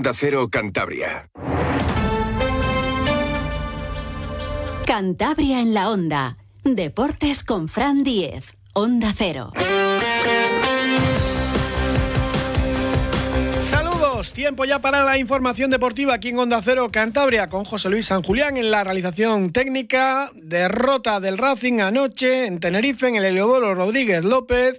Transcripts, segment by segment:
Da Cero Cantabria. Cantabria en la onda. Deportes con Fran Diez. Onda Cero. Saludos, tiempo ya para la información deportiva aquí en Onda Cero Cantabria con José Luis San Julián en la realización técnica, derrota del Racing anoche en Tenerife en el Heliodoro Rodríguez López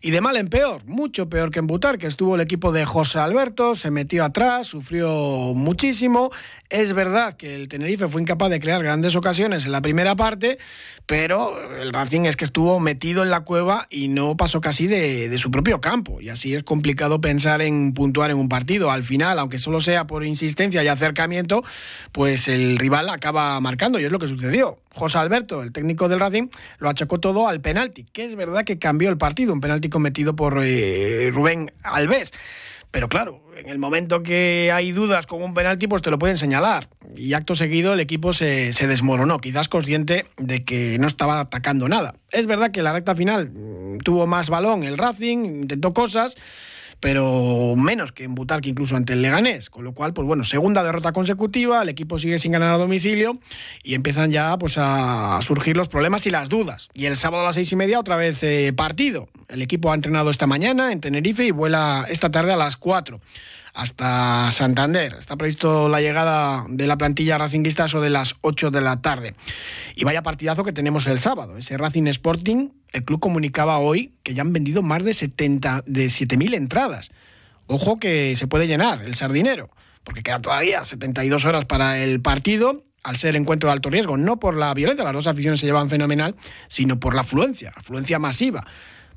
y de mal en peor, mucho peor que en Butar, que estuvo el equipo de José Alberto, se metió atrás, sufrió muchísimo. Es verdad que el Tenerife fue incapaz de crear grandes ocasiones en la primera parte, pero el Racing es que estuvo metido en la cueva y no pasó casi de, de, su propio campo. Y así es complicado pensar en puntuar en un partido. Al final, aunque solo sea por insistencia y acercamiento, pues el rival acaba marcando y es lo que sucedió. José Alberto, el técnico del Racing, lo achacó todo al penalti, que es verdad que cambió el partido, un penalti cometido por eh, Rubén Alves. Pero claro, en el momento que hay dudas con un penalti, pues te lo pueden señalar. Y acto seguido el equipo se, se, desmoronó, quizás consciente de que no estaba atacando nada. Es verdad que la recta final mm, tuvo más balón el Racing, intentó cosas, pero menos que en Butarque incluso ante el Leganés, con lo cual, pues bueno, segunda derrota consecutiva, el equipo sigue sin ganar a domicilio y empiezan ya pues a surgir los problemas y las dudas. Y el sábado a las seis y media otra vez eh, partido. El equipo ha entrenado esta mañana en Tenerife y vuela esta tarde a las cuatro hasta Santander. Está previsto la llegada de la plantilla racinguista eso de las 8 de la tarde. Y vaya partidazo que tenemos el sábado. Ese Racing Sporting, el club comunicaba hoy que ya han vendido más de 70 de 7.000 entradas. Ojo que se puede llenar el sardinero, porque queda todavía 72 horas para el partido al ser encuentro de alto riesgo, no por la violencia, las dos aficiones se llevan fenomenal, sino por la afluencia, afluencia masiva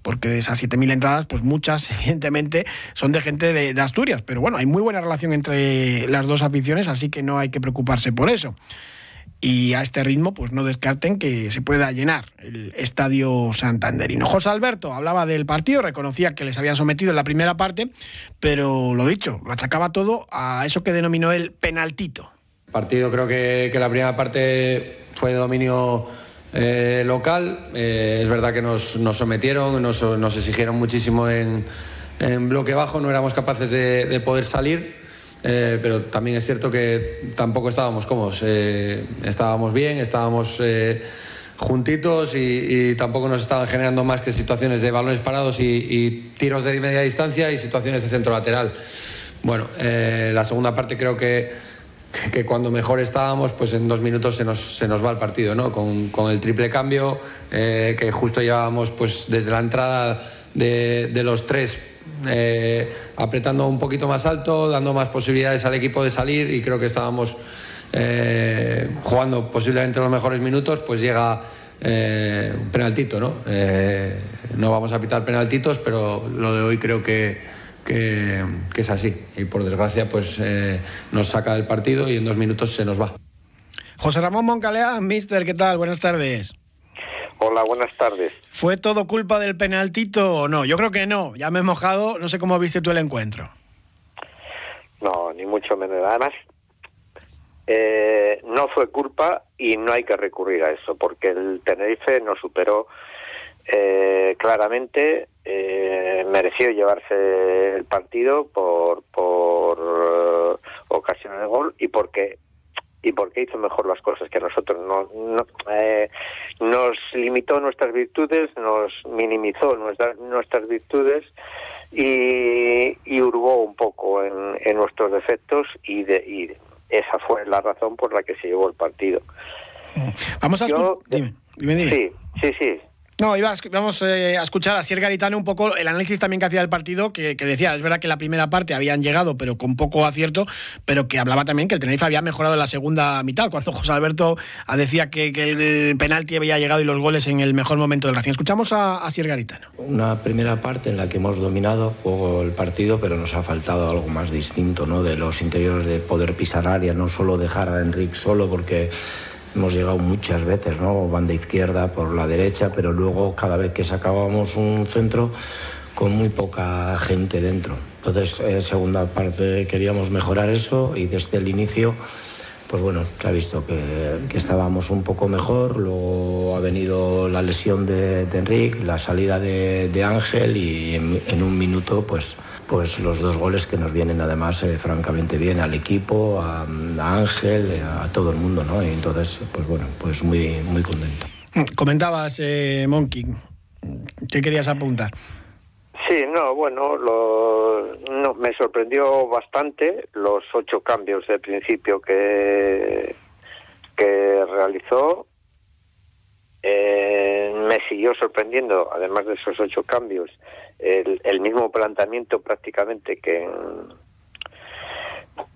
porque de esas 7.000 entradas, pues muchas, evidentemente, son de gente de, Asturias. Pero bueno, hay muy buena relación entre las dos aficiones, así que no hay que preocuparse por eso. Y a este ritmo, pues no descarten que se pueda llenar el estadio santanderino. José Alberto hablaba del partido, reconocía que les habían sometido en la primera parte, pero lo dicho, lo achacaba todo a eso que denominó el penaltito. Partido creo que la primera parte fue de dominio eh, local. Eh, es verdad que nos, nos sometieron, nos, nos, exigieron muchísimo en, en, bloque bajo, no éramos capaces de, de poder salir, eh, pero también es cierto que tampoco estábamos cómodos. Estábamos bien, estábamos juntitos y, tampoco nos estaban generando más que situaciones de balones parados y tiros de media distancia y situaciones de centro lateral. Bueno, la segunda parte creo que que cuando mejor estábamos, pues en dos minutos se nos, se nos va el partido, ¿no? Con, con el triple cambio, eh, que justo llevábamos pues desde la entrada de, de los tres eh, apretando un poquito más alto, dando más posibilidades al equipo de salir y creo que estábamos eh, jugando posiblemente los mejores minutos, pues llega un penaltito, ¿no? no vamos a pitar penaltitos, pero lo de hoy creo que que, que, es así. Y por desgracia, pues eh, nos saca del partido y en dos minutos se nos va. José Ramón Moncalea, mister, ¿qué tal? Buenas tardes. Hola, buenas tardes. ¿Fue todo culpa del penaltito o no? Yo creo que no. Ya me he mojado. No sé cómo viste tú el encuentro. No, ni mucho menos. Además, eh, no fue culpa y no hay que recurrir a eso, porque el Tenerife nos superó eh, claramente eh, mereció llevarse el partido por por uh, ocasiones de gol y porque y porque hizo mejor las cosas que nosotros. No, no eh, nos limitó nuestras virtudes nos minimizó nuestras nuestras virtudes y, y hurgó un poco en, en nuestros defectos y, de, y esa fue la razón por la que se llevó el partido. Vamos a Yo, dime, dime, dime. sí sí sí no, iba a, vamos eh, a escuchar a Sier Garitano un poco el análisis también que hacía del partido, que, que, decía, es verdad que la primera parte habían llegado, pero con poco acierto, pero que hablaba también que el Tenerife había mejorado en la segunda mitad, cuando José Alberto decía que, que el penalti había llegado y los goles en el mejor momento del Racing. Escuchamos a, a Garitano. Una primera parte en la que hemos dominado el partido, pero nos ha faltado algo más distinto, ¿no? De los interiores de poder pisar área, no solo dejar a Enrique solo, porque Hemos llegado muchas veces, ¿no? Banda izquierda, por la derecha, pero luego cada vez que sacábamos un centro con muy poca gente dentro. Entonces, en segunda parte queríamos mejorar eso y desde el inicio pues bueno, se ha visto que, estábamos un poco mejor, luego ha venido la lesión de, Enrique, la salida de, Ángel y en, un minuto pues, pues los dos goles que nos vienen además eh, francamente bien al equipo, a, Ángel, a todo el mundo, ¿no? Y entonces, pues bueno, pues muy, muy contento. Comentabas, eh, Monkey, ¿qué querías apuntar? Sí, no, bueno, lo, no, me sorprendió bastante los ocho cambios de principio que, que realizó. Eh, me siguió sorprendiendo, además de esos ocho cambios, el, mismo planteamiento prácticamente que en,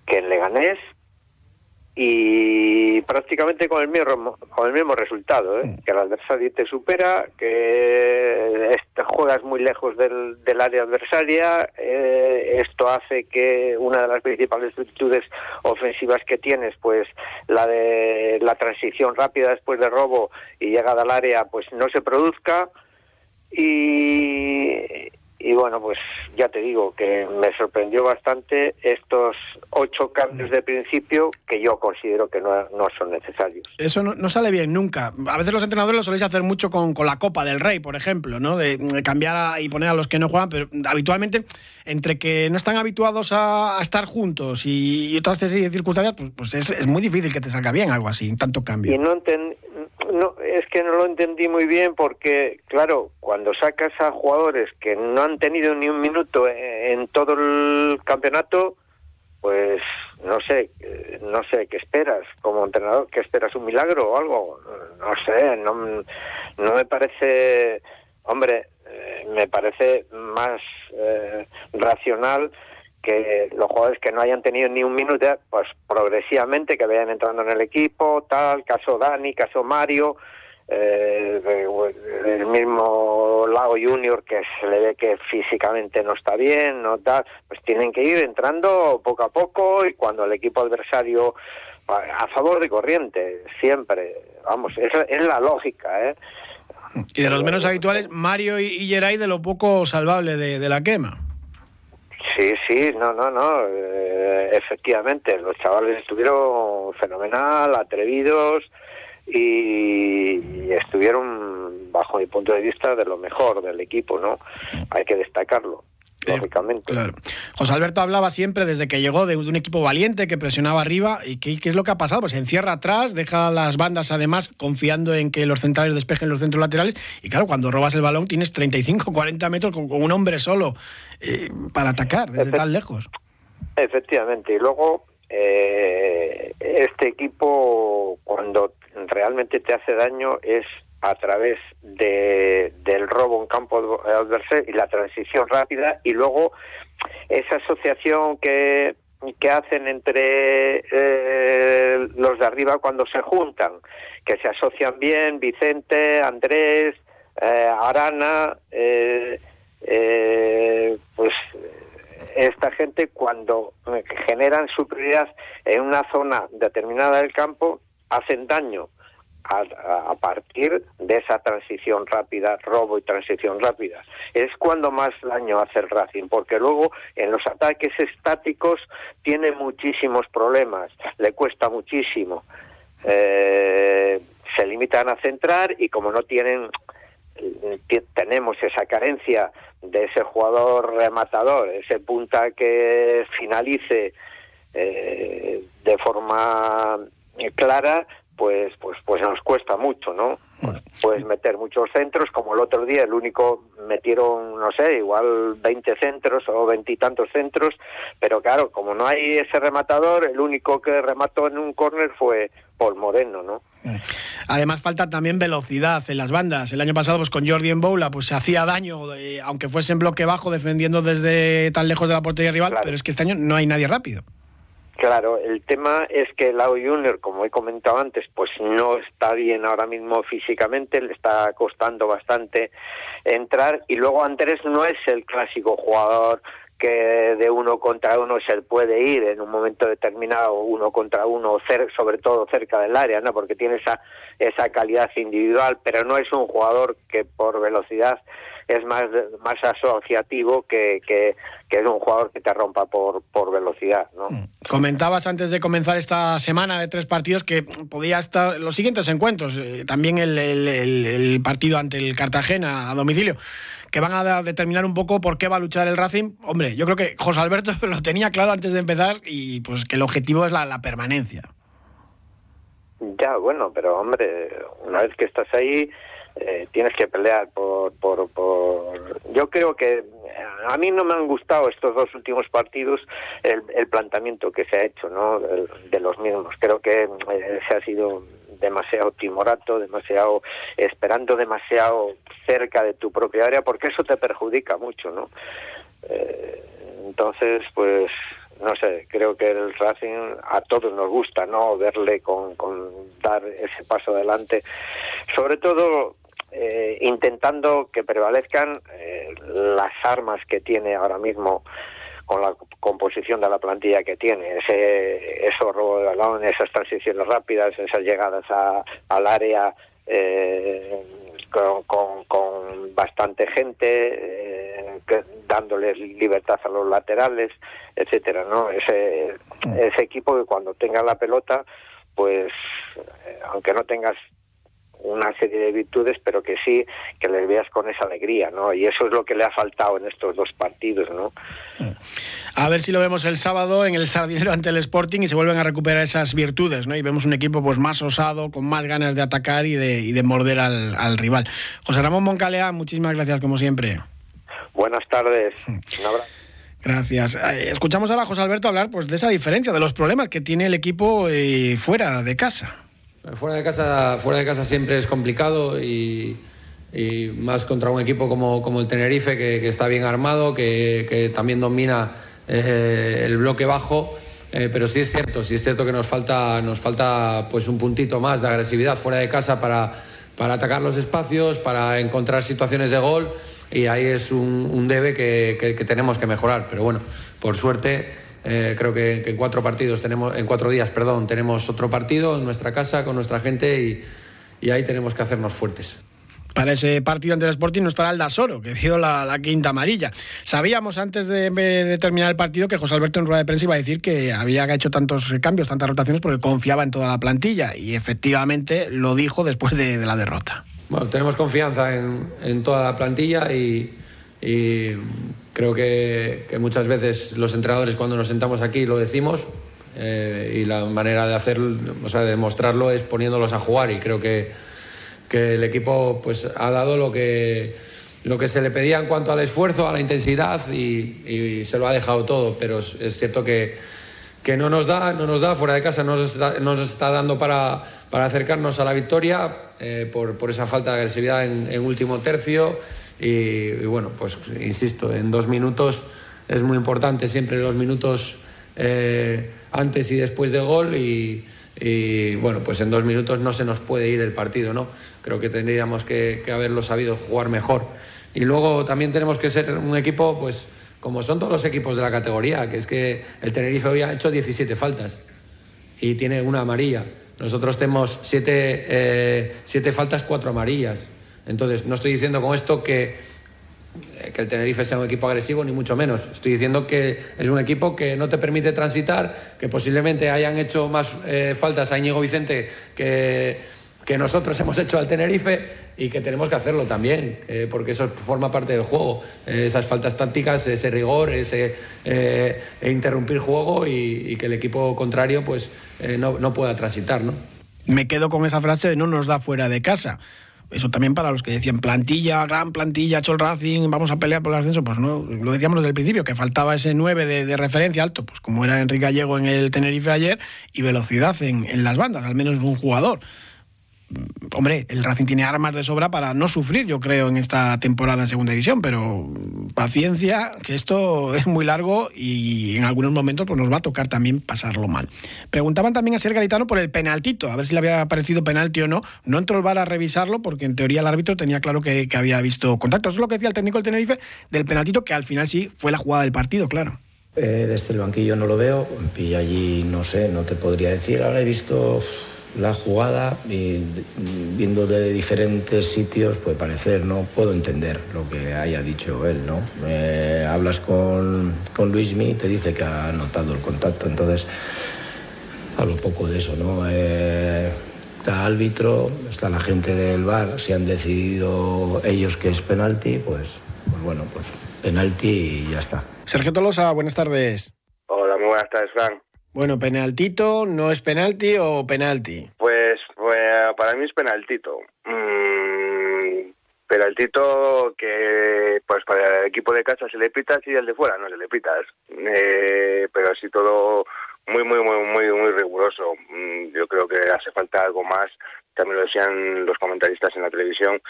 que en Leganés y prácticamente con el mismo con el mismo resultado ¿eh? que el adversario te supera que juegas muy lejos del, del área adversaria eh, esto hace que una de las principales virtudes ofensivas que tienes pues la de la transición rápida después de robo y llegada al área pues no se produzca y, y bueno, pues ya te digo que me sorprendió bastante estos ocho cambios de principio que yo considero que no, no son necesarios. Eso no, sale bien nunca. A veces los entrenadores lo soléis hacer mucho con, con la Copa del Rey, por ejemplo, ¿no? De, cambiar y poner a los que no juegan, pero habitualmente entre que no están habituados a, estar juntos y, otras circunstancias, pues, pues es, muy difícil que te salga bien algo así, tanto cambio. Y no, no, es no lo entendí muy bien porque, claro, cuando sacas a jugadores que no han tenido ni un minuto en, todo el campeonato, pues no sé, no sé, ¿qué esperas como entrenador? ¿Qué esperas? ¿Un milagro o algo? No sé, no, no me parece, hombre, eh, me parece más eh, racional que los jugadores que no hayan tenido ni un minuto, pues progresivamente que vayan entrando en el equipo, tal, caso Dani, caso Mario, eh, el mismo Lago Junior que se le ve que físicamente no está bien, no tal, pues tienen que ir entrando poco a poco y cuando el equipo adversario a favor de corriente, siempre, vamos, es, es la lógica, ¿eh? Y de los menos habituales, Mario y Geray de lo poco salvable de la quema. Sí, sí, no, no, no. Eh, efectivamente, los chavales estuvieron fenomenal, atrevidos y, estuvieron, bajo mi punto de vista, de lo mejor del equipo, ¿no? Hay que destacarlo. Lógicamente. Claro. José Alberto hablaba siempre desde que llegó de, un equipo valiente que presionaba arriba. ¿Y qué, qué, es lo que ha pasado? Pues se encierra atrás, deja las bandas además confiando en que los centrales despejen los centros laterales. Y claro, cuando robas el balón tienes 35, 40 metros con, un hombre solo eh, para atacar desde tan lejos. Efectivamente. Y luego, eh, este equipo, cuando realmente te hace daño, es a través de, del robo en campo adversario y la transición rápida y luego esa asociación que, que hacen entre eh, los de arriba cuando se juntan, que se asocian bien, Vicente, Andrés, eh, Arana, eh, pues esta gente cuando generan superioridad en una zona determinada del campo hacen daño a, partir de esa transición rápida, robo y transición rápida. Es cuando más daño hace el Racing, porque luego en los ataques estáticos tiene muchísimos problemas, le cuesta muchísimo. Eh, se limitan a centrar y como no tienen tenemos esa carencia de ese jugador rematador, ese punta que finalice eh, de forma clara, pues pues pues nos cuesta mucho, ¿no? Puedes meter muchos centros, como el otro día, el único metieron, no sé, igual 20 centros o veintitantos centros, pero claro, como no hay ese rematador, el único que remató en un córner fue Paul Moreno, ¿no? Además falta también velocidad en las bandas. El año pasado pues con Jordi en Boula pues se hacía daño, eh, aunque fuese en bloque bajo defendiendo desde tan lejos de la portería rival, pero es que este año no hay nadie rápido. Claro, el tema es que Lau Junior, como he comentado antes, pues no está bien ahora mismo físicamente, le está costando bastante entrar y luego Andrés no es el clásico jugador que de uno contra uno se puede ir en un momento determinado uno contra uno, sobre todo cerca del área, ¿no? Porque tiene esa, esa calidad individual, pero no es un jugador que por velocidad es más más asociativo que, que, es un jugador que te rompa por, por velocidad. ¿no? Mm. Comentabas antes de comenzar esta semana de tres partidos que podía estar los siguientes encuentros, eh, también el, el, partido ante el Cartagena a domicilio que van a determinar un poco por qué va a luchar el Racing. Hombre, yo creo que José Alberto lo tenía claro antes de empezar y pues que el objetivo es la, la permanencia. Ya, bueno, pero hombre, una vez que estás ahí, eh, tienes que pelear por, por. Yo creo que a mí no me han gustado estos dos últimos partidos el, el planteamiento que se ha hecho ¿no? de, los mismos. Creo que eh, se ha sido demasiado timorato, demasiado esperando demasiado cerca de tu propia área, porque eso te perjudica mucho, ¿no? Eh, entonces, pues no sé, creo que el Racing a todos nos gusta, ¿no? Verle con, con dar ese paso adelante. Sobre todo eh, intentando que prevalezcan eh, las armas que tiene ahora mismo con la composición de la plantilla que tiene, ese, esos robos de balón, esas transiciones rápidas, esas llegadas a, al área eh, con, con, bastante gente, dándoles libertad a los laterales, etcétera, ¿no? Ese, ese equipo que cuando tenga la pelota, pues aunque no tengas una serie de virtudes, pero que sí que les veas con esa alegría, ¿no? Y eso es lo que le ha faltado en estos dos partidos, ¿no? A ver si lo vemos el sábado en el Sardinero ante el Sporting y se vuelven a recuperar esas virtudes, ¿no? Y vemos un equipo pues más osado, con más ganas de atacar y de, y de morder al, rival. José Ramón Moncalea, muchísimas gracias como siempre. Buenas tardes. Un Gracias. Eh, escuchamos ahora a José Alberto hablar pues, de esa diferencia, de los problemas que tiene el equipo eh, fuera de casa. Fuera de casa, fuera de casa siempre es complicado y, más contra un equipo como, el Tenerife, que, está bien armado, que, también domina eh, el bloque bajo. Eh, pero sí es cierto, sí es cierto que nos falta, nos falta pues un puntito más de agresividad fuera de casa para, para atacar los espacios, para encontrar situaciones de gol y ahí es un, debe que tenemos que mejorar. Pero bueno, por suerte eh, creo que, en cuatro partidos tenemos, en cuatro días, perdón, tenemos otro partido en nuestra casa con nuestra gente y, ahí tenemos que hacernos fuertes. Para ese partido ante el Sporting no estará el Dasoro, que vio la, la quinta amarilla. Sabíamos antes de, terminar el partido que José Alberto en rueda de prensa iba a decir que había hecho tantos cambios, tantas rotaciones, porque confiaba en toda la plantilla. Y efectivamente lo dijo después de, la derrota. Bueno, tenemos confianza en, toda la plantilla y Creo que, muchas veces los entrenadores cuando nos sentamos aquí lo decimos eh, y la manera de hacer, o sea, de demostrarlo es poniéndolos a jugar y creo que, que el equipo pues ha dado lo que lo que se le pedía en cuanto al esfuerzo, a la intensidad y, se lo ha dejado todo, pero es, cierto que, que, no nos da, no nos da fuera de casa, no nos está, nos está dando para, para, acercarnos a la victoria eh, por, por, esa falta de agresividad en, en último tercio y, bueno, pues insisto, en dos minutos es muy importante siempre los minutos eh, antes y después del gol y, bueno, pues en dos minutos no se nos puede ir el partido, ¿no? Creo que tendríamos que, haberlo sabido jugar mejor. Y luego también tenemos que ser un equipo, pues como son todos los equipos de la categoría, que es que el Tenerife hoy ha hecho 17 faltas y tiene una amarilla. Nosotros tenemos 7 eh, faltas, 4 amarillas. Entonces, no estoy diciendo con esto que, eh, que el Tenerife sea un equipo agresivo, ni mucho menos. Estoy diciendo que es un equipo que no te permite transitar, que posiblemente hayan hecho más eh, faltas a Íñigo Vicente que, que, nosotros hemos hecho al Tenerife y que tenemos que hacerlo también, eh, porque eso forma parte del juego. esas faltas tácticas, ese rigor, ese e interrumpir juego y, que el equipo contrario pues, no, no pueda transitar. ¿no? Me quedo con esa frase de no nos da fuera de casa eso también para los que decían plantilla, gran plantilla, hecho el Racing, vamos a pelear por el ascenso, pues no, lo decíamos desde el principio, que faltaba ese 9 de, referencia alto, pues como era Enrique Gallego en el Tenerife ayer, y velocidad en, en las bandas, al menos un jugador hombre, el Racing tiene armas de sobra para no sufrir, yo creo, en esta temporada en segunda división, pero paciencia, que esto es muy largo y en algunos momentos pues, nos va a tocar también pasarlo mal. Preguntaban también a Sergio Garitano por el penaltito, a ver si le había parecido penalti o no. No entró el VAR a revisarlo porque en teoría el árbitro tenía claro que, había visto contacto. Eso es lo que decía el técnico del Tenerife del penaltito, que al final sí fue la jugada del partido, claro. Eh, desde el banquillo no lo veo, y allí no sé, no te podría decir. Ahora he visto la jugada y viendo de diferentes sitios puede parecer, no puedo entender lo que haya dicho él, ¿no? Eh, hablas con, con Luismi y te dice que ha notado el contacto, entonces hablo poco de eso, ¿no? Eh, está árbitro, está la gente del bar, si han decidido ellos que es penalti, pues, pues bueno, pues penalti y ya está. Sergio Tolosa, buenas tardes. Hola, muy buenas tardes, Frank. Bueno, penaltito, ¿no es penalti o penalti? Pues, pues para mí es penaltito. Mm, penaltito que pues para el equipo de casa se le pitas y el de fuera no se le pitas. Eh, pero así todo muy, muy, muy, muy, muy riguroso. Mm, yo creo que hace falta algo más. También lo decían los comentaristas en la televisión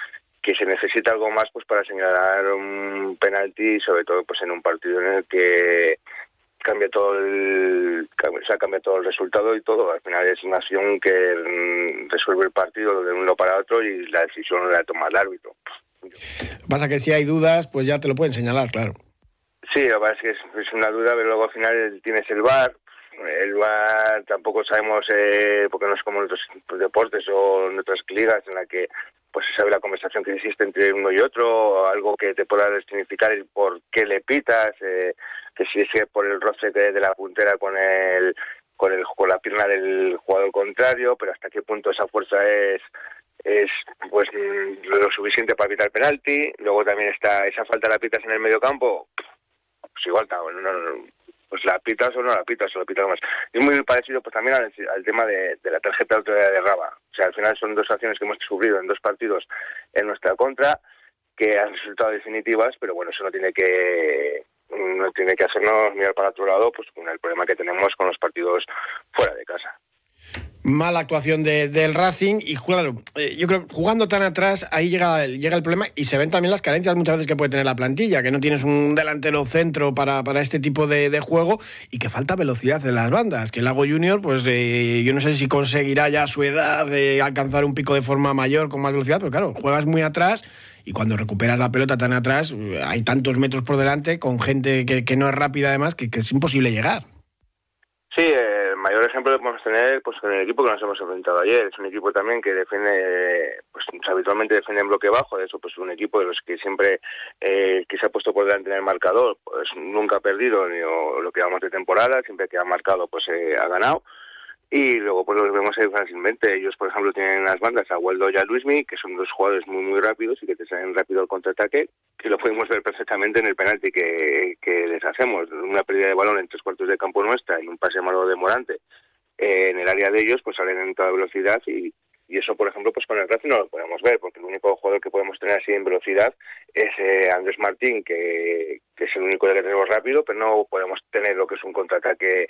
que se necesita algo más pues para señalar un penalti sobre todo pues en un partido en el que cambia todo el o sea, cambia todo el resultado y todo. Al final es una acción que mm, resuelve el partido de uno para otro y la decisión la toma el árbitro. Pasa que si hay dudas pues ya te lo pueden señalar claro. Sí lo que pasa es que es, una duda pero luego al final tienes el bar el VAR tampoco sabemos, eh, porque no es como en otros deportes o en otras ligas en la que pues sabe la conversación que existe entre uno y otro, algo que te pueda significar el por qué le pitas, eh, que si es por el roce de la puntera con el con el con la pierna del jugador contrario, pero hasta qué punto esa fuerza es es pues lo suficiente para evitar penalti. Luego también está esa falta de la pitas en el medio campo, pues igual no, no, pues la pitas o no la pitas o la pitas más. Es muy parecido pues también al, tema de, la tarjeta de autoridad de Raba. O sea, al final son dos acciones que hemos sufrido en dos partidos en nuestra contra que han resultado definitivas, pero bueno, eso no tiene que no tiene que hacernos mirar para otro lado pues con el problema que tenemos con los partidos fuera de casa mala actuación del Racing y claro, eh, yo creo que jugando tan atrás ahí llega el, llega el problema y se ven también las carencias muchas veces que puede tener la plantilla, que no tienes un delantero centro para, para este tipo de, juego y que falta velocidad en las bandas, que el Lago Junior pues eh, yo no sé si conseguirá ya a su edad de alcanzar un pico de forma mayor con más velocidad, pero claro, juegas muy atrás y cuando recuperas la pelota tan atrás hay tantos metros por delante con gente que, no es rápida además que, que es imposible llegar. Sí, el mayor ejemplo lo podemos tener pues con el equipo que nos hemos enfrentado ayer. Es un equipo también que defiende, pues habitualmente defiende en bloque bajo. De eso, pues un equipo de los que siempre eh, que se ha puesto por delante en el marcador, pues nunca ha perdido ni lo que vamos de temporada. Siempre que ha marcado, pues eh, ha ganado y luego pues los vemos ahí fácilmente. Ellos, por ejemplo, tienen las bandas a Waldo y a Luismi, que son dos jugadores muy muy rápidos y que te salen rápido al contraataque, que lo podemos ver perfectamente en el penalti que, que les hacemos. Una pérdida de balón en tres cuartos de campo nuestra y un pase malo de Morante eh, en el área de ellos, pues salen en toda velocidad y, y eso, por ejemplo, pues con el Racing no lo podemos ver, porque el único jugador que podemos tener así en velocidad es eh, Andrés Martín, que, es el único que tenemos rápido, pero no podemos tener lo que es un contraataque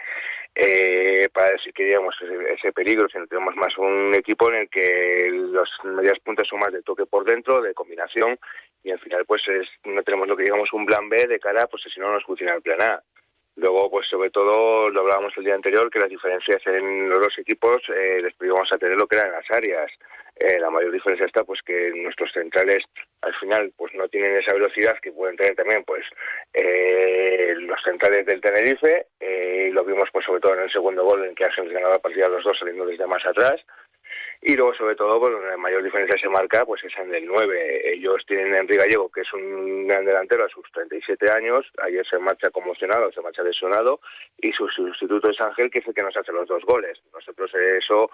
eh, para decir que digamos ese, ese, peligro, sino tenemos más un equipo en el que las medias puntas son más de toque por dentro, de combinación, y al final pues es, no tenemos lo que digamos un plan B de cara, pues si no nos funciona el plan A. Luego, pues sobre todo, lo hablábamos el día anterior, que las diferencias en los dos equipos eh, les íbamos a tener lo que eran las áreas. Eh, la mayor diferencia está pues que nuestros centrales al final pues no tienen esa velocidad que pueden tener también pues eh, los centrales del Tenerife y lo vimos pues sobre todo en el segundo gol en que Arsenal ganaba la partida los dos saliendo desde más atrás y luego, sobre todo, pues, la mayor diferencia se marca pues es en el 9. Ellos tienen a Enrique Gallego, que es un gran delantero a sus 37 años. Ayer se marcha conmocionado, se marcha lesionado. Y su sustituto es Ángel, que es el que nos hace los dos goles. Nosotros eso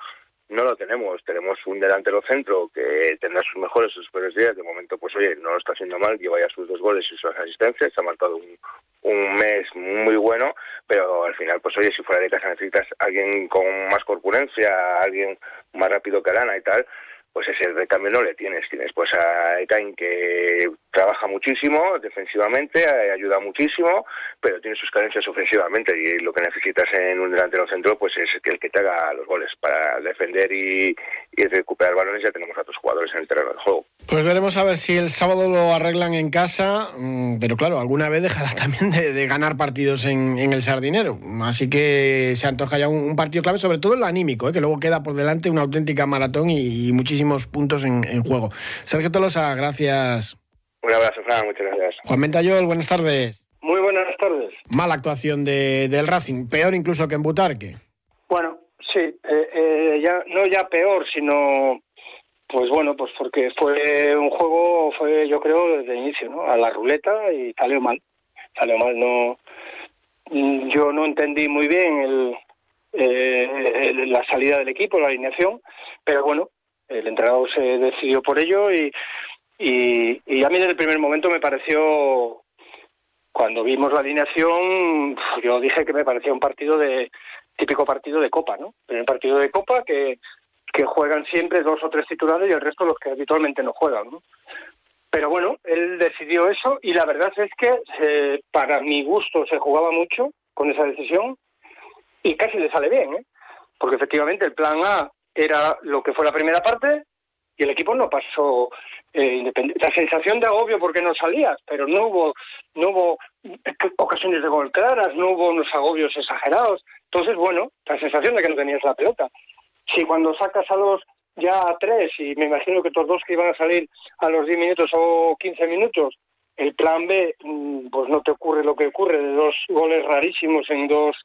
no lo tenemos. Tenemos un delantero centro que tendrá sus mejores, sus peores días. De momento, pues oye, no lo está haciendo mal. Lleva ya sus dos goles y sus asistencias. Ha marcado un, un mes muy bueno, pero al final, pues oye, si fuera de casa necesitas alguien con más corpulencia, alguien más rápido que Arana y tal, pues ese recambio no le tienes. Tienes pues a Ekain que trabaja muchísimo defensivamente, eh, ayuda muchísimo, pero tiene sus carencias ofensivamente y lo que necesitas en un delantero centro pues es el que te haga los goles para defender y, recuperar balones ya tenemos a otros jugadores en el terreno del juego. Pues veremos a ver si el sábado lo arreglan en casa, mm, pero claro, alguna vez dejará también de, ganar partidos en, el Sardinero. Así que se antoja ya un, partido clave, sobre todo en lo anímico, ¿eh? que luego queda por delante una auténtica maratón y, muchísimos puntos en, juego. Sergio Tolosa, gracias. Un abrazo, Fran, muchas gracias. Juan Mentayol, buenas tardes. Muy tardes. Mala actuación de, del Racing, peor incluso que en Butarque. Bueno, sí, eh, eh, ya no ya peor, sino pues bueno, pues porque fue un juego, fue yo creo desde el inicio, ¿no? A la ruleta y salió mal, salió mal, no, yo no entendí muy bien el, eh, la salida del equipo, la alineación, pero bueno, el entrenador se decidió por ello y, y, y a mí desde el primer momento me pareció cuando vimos la alineación, yo dije que me parecía un partido de típico partido de Copa, ¿no? Un partido de Copa que, que juegan siempre dos o tres titulares y el resto los que habitualmente no juegan, ¿no? Pero bueno, él decidió eso y la verdad es que eh, para mi gusto se jugaba mucho con esa decisión y casi le sale bien, ¿eh? Porque efectivamente el plan A era lo que fue la primera parte y el equipo no pasó eh, La sensación de agobio porque no salías, pero no hubo, no hubo ocasiones de gol claras, no hubo unos agobios exagerados. Entonces, bueno, la sensación de que no tenías la pelota. Si cuando sacas a los ya a tres, y me imagino que todos dos que iban a salir a los 10 minutos o 15 minutos, el plan B, mm, pues no te ocurre lo que ocurre, de dos goles rarísimos en dos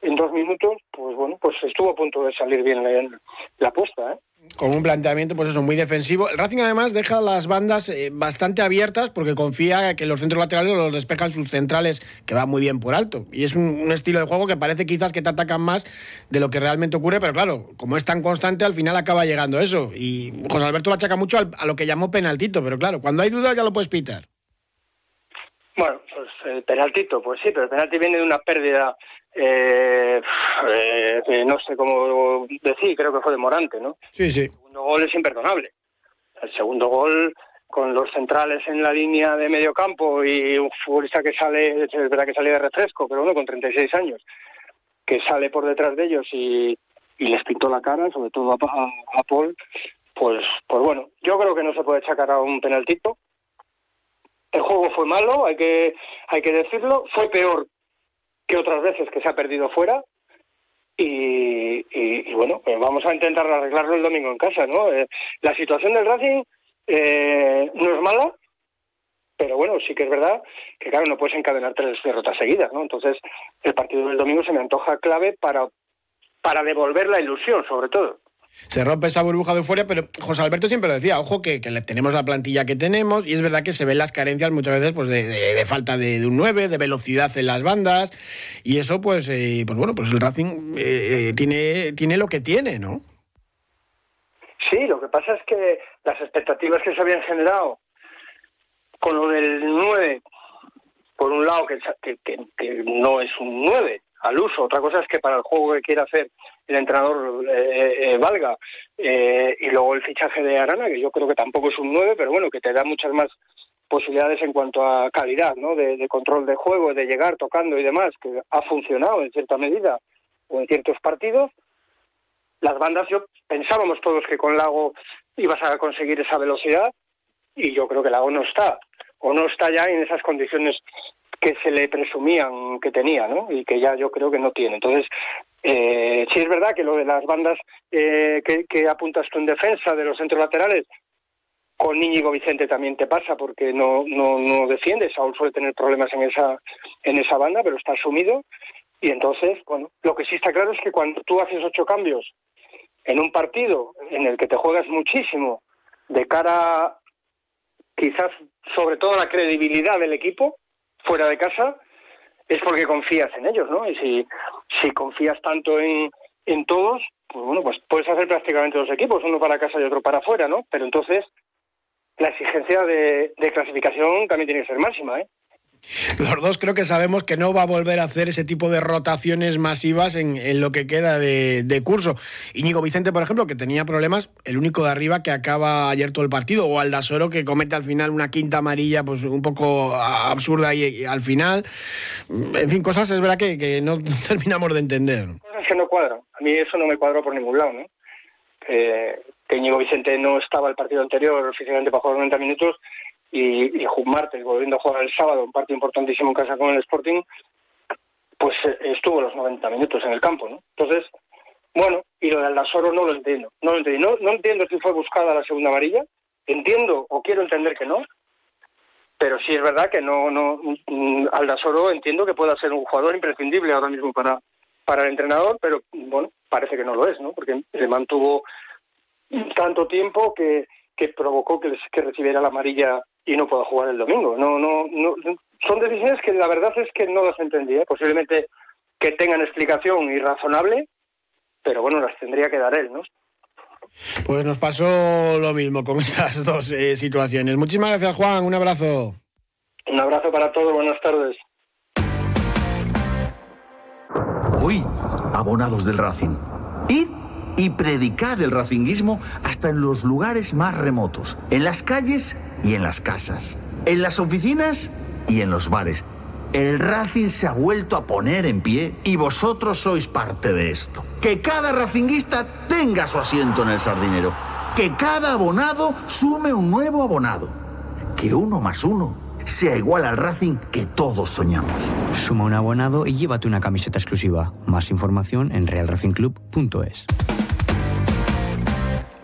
en dos minutos, pues bueno, pues estuvo a punto de salir bien la, la apuesta, ¿eh? con un planteamiento, pues eso, muy defensivo. El Racing además deja las bandas eh, bastante abiertas porque confía que los centros laterales los despejan sus centrales, que van muy bien por alto. Y es un, estilo de juego que parece quizás que te atacan más de lo que realmente ocurre, pero claro, como es tan constante, al final acaba llegando eso. Y José Alberto lo achaca mucho a lo que llamó penaltito, pero claro, cuando hay duda ya lo puedes pitar. Bueno, pues el penaltito, pues sí, pero el penalti viene de una pérdida eh, eh, no sé cómo decir, creo que fue de Morante, ¿no? Sí, sí. El segundo gol es imperdonable. El segundo gol con los centrales en la línea de medio campo y un futbolista que sale, es verdad que sale de refresco, pero bueno, con 36 años, que sale por detrás de ellos y, les pintó la cara, sobre todo a, a, Paul, pues, pues bueno, yo creo que no se puede sacar a un penaltito. El juego fue malo, hay que, hay que decirlo, fue peor que otras veces que se ha perdido fuera. Y, bueno, pues vamos a intentar arreglarlo el domingo en casa, ¿no? Eh, la situación del Racing eh, no es mala, pero bueno, sí que es verdad que, claro, no puedes encadenar tres derrotas seguidas, ¿no? Entonces, el partido del domingo se me antoja clave para, para devolver la ilusión, sobre todo se rompe esa burbuja de euforia, pero José Alberto siempre lo decía, ojo que, tenemos la plantilla que tenemos y es verdad que se ven las carencias muchas veces pues de, falta de, un 9, de velocidad en las bandas y eso pues, eh, pues bueno, pues el Racing eh, eh, tiene, tiene lo que tiene, ¿no? Sí, lo que pasa es que las expectativas que se habían generado con lo del 9, por un lado que, que, que no es un 9 al uso, otra cosa es que para el juego que quiere hacer el entrenador eh, eh, valga. Eh, y luego el fichaje de Arana, que yo creo que tampoco es un 9, pero bueno, que te da muchas más posibilidades en cuanto a calidad, ¿no? De, control de juego, de llegar tocando y demás, que ha funcionado en cierta medida o en ciertos partidos. Las bandas, yo pensábamos todos que con Lago ibas a conseguir esa velocidad y yo creo que Lago no está, o no está ya en esas condiciones que se le presumían que tenía, ¿no? Y que ya yo creo que no tiene. Entonces, eh, sí es verdad que lo de las bandas eh, que, apuntas tú en defensa de los centros laterales, con Íñigo Vicente también te pasa porque no, no, no defiende. Saúl suele tener problemas en esa, en esa banda, pero está asumido. Y entonces, bueno, lo que sí está claro es que cuando tú haces ocho cambios en un partido en el que te juegas muchísimo de cara quizás sobre todo la credibilidad del equipo fuera de casa, es porque confías en ellos, ¿no? Y si, confías tanto en, en todos, pues bueno, pues puedes hacer prácticamente dos equipos, uno para casa y otro para afuera, ¿no? Pero entonces la exigencia de, de clasificación también tiene que ser máxima, ¿eh? Los dos creo que sabemos que no va a volver a hacer ese tipo de rotaciones masivas en, lo que queda de, curso. Íñigo Vicente, por ejemplo, que tenía problemas, el único de arriba que acaba ayer todo el partido, o Aldasoro que comete al final una quinta amarilla pues un poco absurda y, al final. En fin, cosas es verdad que, no terminamos de entender. Cosas que no cuadran. A mí eso no me cuadró por ningún lado, ¿no? que Íñigo Vicente no estaba el partido anterior oficialmente para jugar 90 minutos y, y martes, volviendo a jugar el sábado, un partido importantísimo en casa con el Sporting, pues eh, estuvo los 90 minutos en el campo, ¿no? Entonces, bueno, y lo de Aldasoro no lo entiendo, no lo entiendo, no, entiendo si fue buscada la segunda amarilla, entiendo o quiero entender que no, pero sí es verdad que no, no, mm, Aldasoro entiendo que pueda ser un jugador imprescindible ahora mismo para, para el entrenador, pero bueno, parece que no lo es, ¿no? Porque le mantuvo tanto tiempo que, que provocó que, que recibiera la amarilla y no pueda jugar el domingo. No, no, no, son decisiones que la verdad es que no las entendía. Posiblemente que tengan explicación y razonable, pero bueno, las tendría que dar él, ¿no? Pues nos pasó lo mismo con esas dos eh, situaciones. Muchísimas gracias, Juan. Un abrazo. Un abrazo para todos. Buenas tardes. Hoy, abonados del Racing. Id y predicad el racinguismo hasta en los lugares más remotos, en las calles y en las casas, en las oficinas y en los bares. El Racing se ha vuelto a poner en pie y vosotros sois parte de esto. Que cada racinguista tenga su asiento en el sardinero. Que cada abonado sume un nuevo abonado. Que uno más uno sea igual al Racing que todos soñamos. Suma un abonado y llévate una camiseta exclusiva. Más información en realracingclub.es.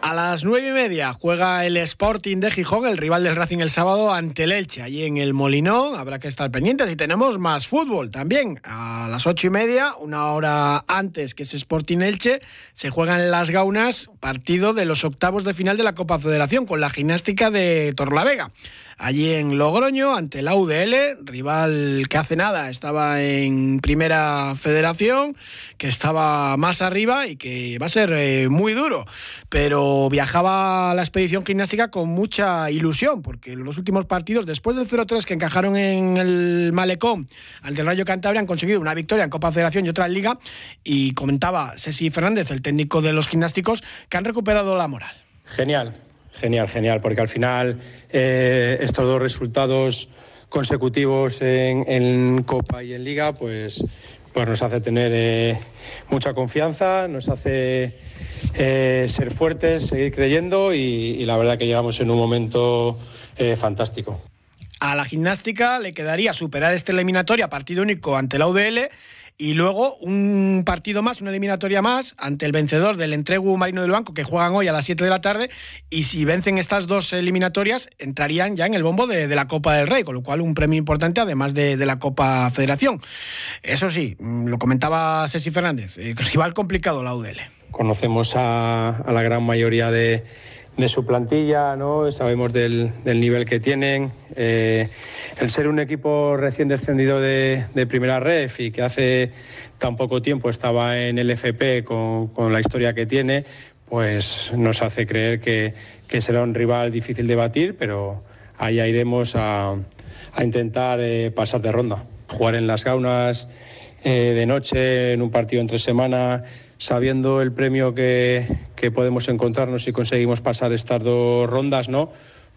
A las nueve y media juega el Sporting de Gijón, el rival del Racing el sábado, ante el Elche, allí en el Molinón. Habrá que estar pendientes y tenemos más fútbol también. A las ocho y media, una hora antes que ese Sporting Elche, se juegan las Gaunas, partido de los octavos de final de la Copa Federación con la gimnástica de Torlavega allí en Logroño ante la UDL, rival que hace nada estaba en primera federación, que estaba más arriba y que va a ser eh, muy duro. Pero viajaba la expedición gimnástica con mucha ilusión, porque los últimos partidos, después del 0-3 que encajaron en el Malecón ante el Rayo Cantabria, han conseguido una victoria en Copa Federación y otra en Liga. Y comentaba Ceci Fernández, el técnico de los gimnásticos, que han recuperado la moral. Genial, Genial, genial, porque al final eh, estos dos resultados consecutivos en, Copa y en Liga, pues, pues nos hace tener eh, mucha confianza, nos hace eh, ser fuertes, seguir creyendo y, y, la verdad que llegamos en un momento fantástico. A la gimnástica le quedaría superar esta eliminatoria partido único ante la UDL y luego un partido más, una eliminatoria más, ante el vencedor del Entregu Marino del Banco, que juegan hoy a las 7 de la tarde. Y si vencen estas dos eliminatorias, entrarían ya en el bombo de, la Copa del Rey, con lo cual un premio importante, además de, la Copa Federación. Eso sí, mm, lo comentaba Ceci Fernández, eh, rival complicado la UDL. Conocemos a la gran mayoría de de su plantilla, ¿no? sabemos del, nivel que tienen. Eh, el ser un equipo recién descendido de, primera ref y que hace tan poco tiempo estaba en el FP con, la historia que tiene, pues nos hace creer que, será un rival difícil de batir, pero ahí iremos a, intentar eh, pasar de ronda. Jugar en las gaunas eh, de noche, en un partido entre semana sabiendo el premio que, podemos encontrarnos si conseguimos pasar estas dos rondas, ¿no?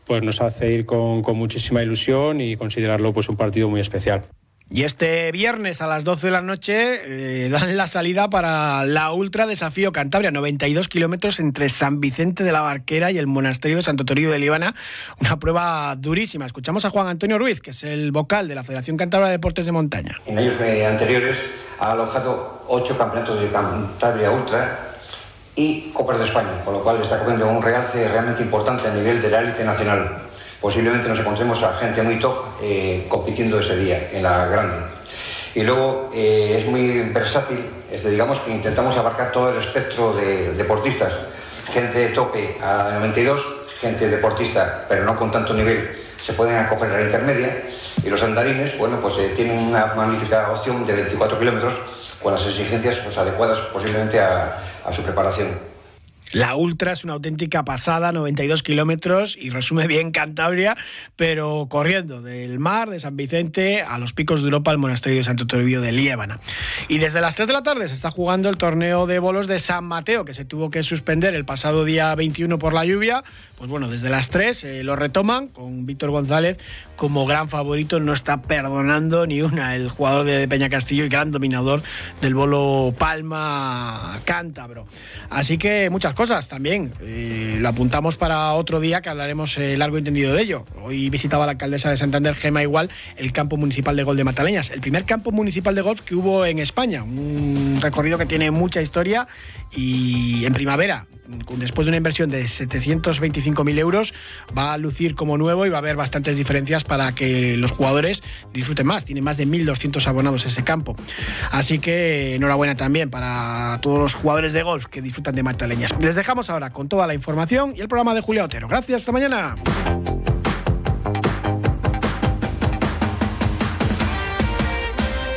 Pues nos hace ir con, muchísima ilusión y considerarlo pues un partido muy especial. Y este viernes a las 12 de la noche eh, dan la salida para la Ultra Desafío Cantabria, 92 kilómetros entre San Vicente de la Barquera y el Monasterio de Santo Toribio de Líbana. Una prueba durísima. Escuchamos a Juan Antonio Ruiz, que es el vocal de la Federación Cantabria de Deportes de Montaña. En años anteriores ha alojado ocho campeonatos de Cantabria Ultra y Copas de España, con lo cual está cogiendo un realce realmente importante a nivel de la élite nacional. Posiblemente nos encontremos a gente muy top eh, compitiendo ese día en la grande. Y luego eh, es muy versátil, es digamos que intentamos abarcar todo el espectro de deportistas, gente de tope a 92, gente deportista pero no con tanto nivel se pueden acoger a la intermedia y los andarines, bueno, pues eh, tienen una magnífica opción de 24 kilómetros con las exigencias pues, adecuadas posiblemente a su preparación. La Ultra es una auténtica pasada, 92 kilómetros, y resume bien Cantabria, pero corriendo del mar de San Vicente a los picos de Europa al monasterio de Santo Toribio de Liébana. Y desde las 3 de la tarde se está jugando el torneo de bolos de San Mateo, que se tuvo que suspender el pasado día 21 por la lluvia. Pues bueno, desde las 3 eh, lo retoman con Víctor González como gran favorito, no está perdonando ni una el jugador de Peña Castillo y gran dominador del bolo Palma Cántabro. Así que muchas cosas también. Eh, lo apuntamos para otro día que hablaremos eh, largo y entendido de ello. Hoy visitaba la alcaldesa de Santander, Gema Igual, el campo municipal de golf de Mataleñas, el primer campo municipal de golf que hubo en España. Un recorrido que tiene mucha historia y en primavera, después de una inversión de 725.000 euros, va a lucir como nuevo y va a haber bastantes diferencias para que los jugadores disfruten más. Tiene más de 1.200 abonados ese campo. Así que enhorabuena también para todos los jugadores de golf que disfrutan de Mataleñas. Les dejamos ahora con toda la información y el programa de Julio Otero. Gracias, hasta mañana.